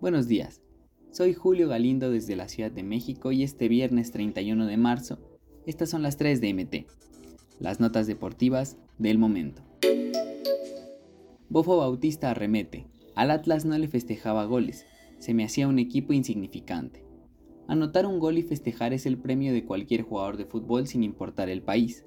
Buenos días, soy Julio Galindo desde la Ciudad de México y este viernes 31 de marzo, estas son las 3 de MT, las notas deportivas del momento. Bofo Bautista arremete, al Atlas no le festejaba goles, se me hacía un equipo insignificante. Anotar un gol y festejar es el premio de cualquier jugador de fútbol sin importar el país.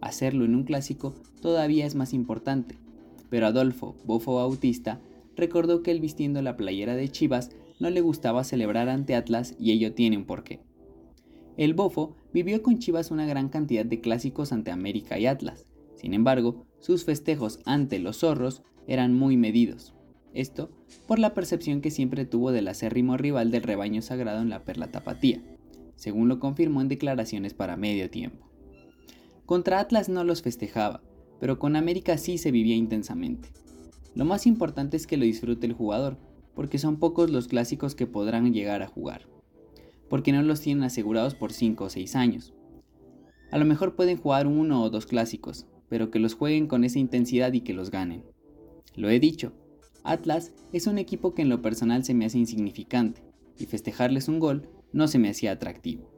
Hacerlo en un clásico todavía es más importante. Pero Adolfo Bofo Bautista recordó que él vistiendo la playera de Chivas no le gustaba celebrar ante Atlas y ello tiene un porqué. El Bofo vivió con Chivas una gran cantidad de clásicos ante América y Atlas. Sin embargo, sus festejos ante los zorros eran muy medidos. Esto por la percepción que siempre tuvo del acérrimo rival del rebaño sagrado en la Perla Tapatía, según lo confirmó en declaraciones para medio tiempo. Contra Atlas no los festejaba, pero con América sí se vivía intensamente. Lo más importante es que lo disfrute el jugador, porque son pocos los clásicos que podrán llegar a jugar, porque no los tienen asegurados por 5 o 6 años. A lo mejor pueden jugar uno o dos clásicos, pero que los jueguen con esa intensidad y que los ganen. Lo he dicho, Atlas es un equipo que en lo personal se me hace insignificante, y festejarles un gol no se me hacía atractivo.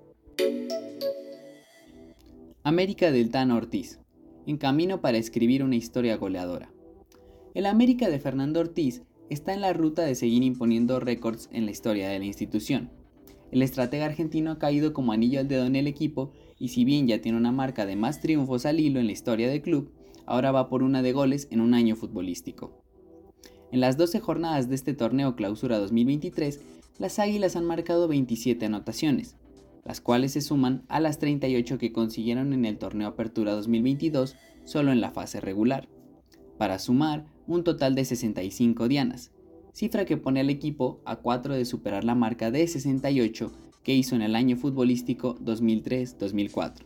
América del Tano Ortiz, en camino para escribir una historia goleadora. El América de Fernando Ortiz está en la ruta de seguir imponiendo récords en la historia de la institución. El estratega argentino ha caído como anillo al dedo en el equipo y si bien ya tiene una marca de más triunfos al hilo en la historia del club, ahora va por una de goles en un año futbolístico. En las 12 jornadas de este torneo Clausura 2023, las Águilas han marcado 27 anotaciones, las cuales se suman a las 38 que consiguieron en el torneo Apertura 2022 solo en la fase regular, para sumar un total de 65 dianas, cifra que pone al equipo a 4 de superar la marca de 68 que hizo en el año futbolístico 2003-2004.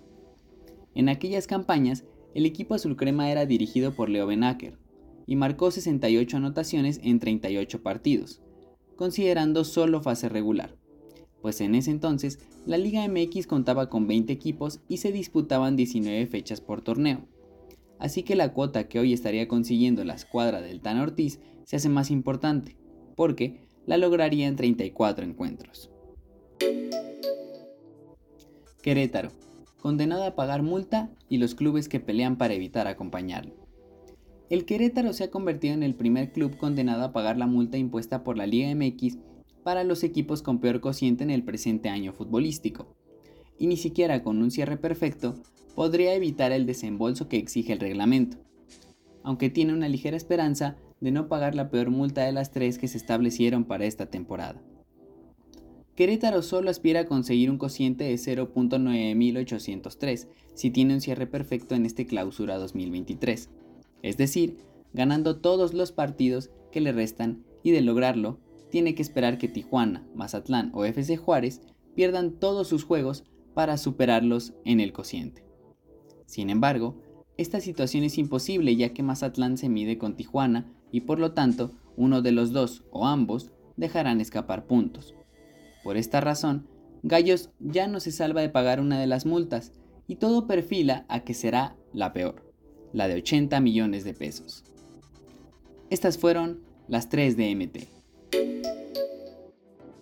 En aquellas campañas, el equipo azulcrema era dirigido por Leo Benaker y marcó 68 anotaciones en 38 partidos, considerando solo fase regular, pues en ese entonces la Liga MX contaba con 20 equipos y se disputaban 19 fechas por torneo así que la cuota que hoy estaría consiguiendo la escuadra del Tan Ortiz se hace más importante, porque la lograría en 34 encuentros. Querétaro, condenado a pagar multa y los clubes que pelean para evitar acompañarlo. El Querétaro se ha convertido en el primer club condenado a pagar la multa impuesta por la Liga MX para los equipos con peor cociente en el presente año futbolístico. Y ni siquiera con un cierre perfecto podría evitar el desembolso que exige el reglamento, aunque tiene una ligera esperanza de no pagar la peor multa de las tres que se establecieron para esta temporada. Querétaro solo aspira a conseguir un cociente de 0.9803 si tiene un cierre perfecto en este clausura 2023, es decir, ganando todos los partidos que le restan y de lograrlo, tiene que esperar que Tijuana, Mazatlán o FC Juárez pierdan todos sus juegos para superarlos en el cociente. Sin embargo, esta situación es imposible ya que Mazatlán se mide con Tijuana y por lo tanto uno de los dos o ambos dejarán escapar puntos. Por esta razón, Gallos ya no se salva de pagar una de las multas y todo perfila a que será la peor, la de 80 millones de pesos. Estas fueron las 3 de MT.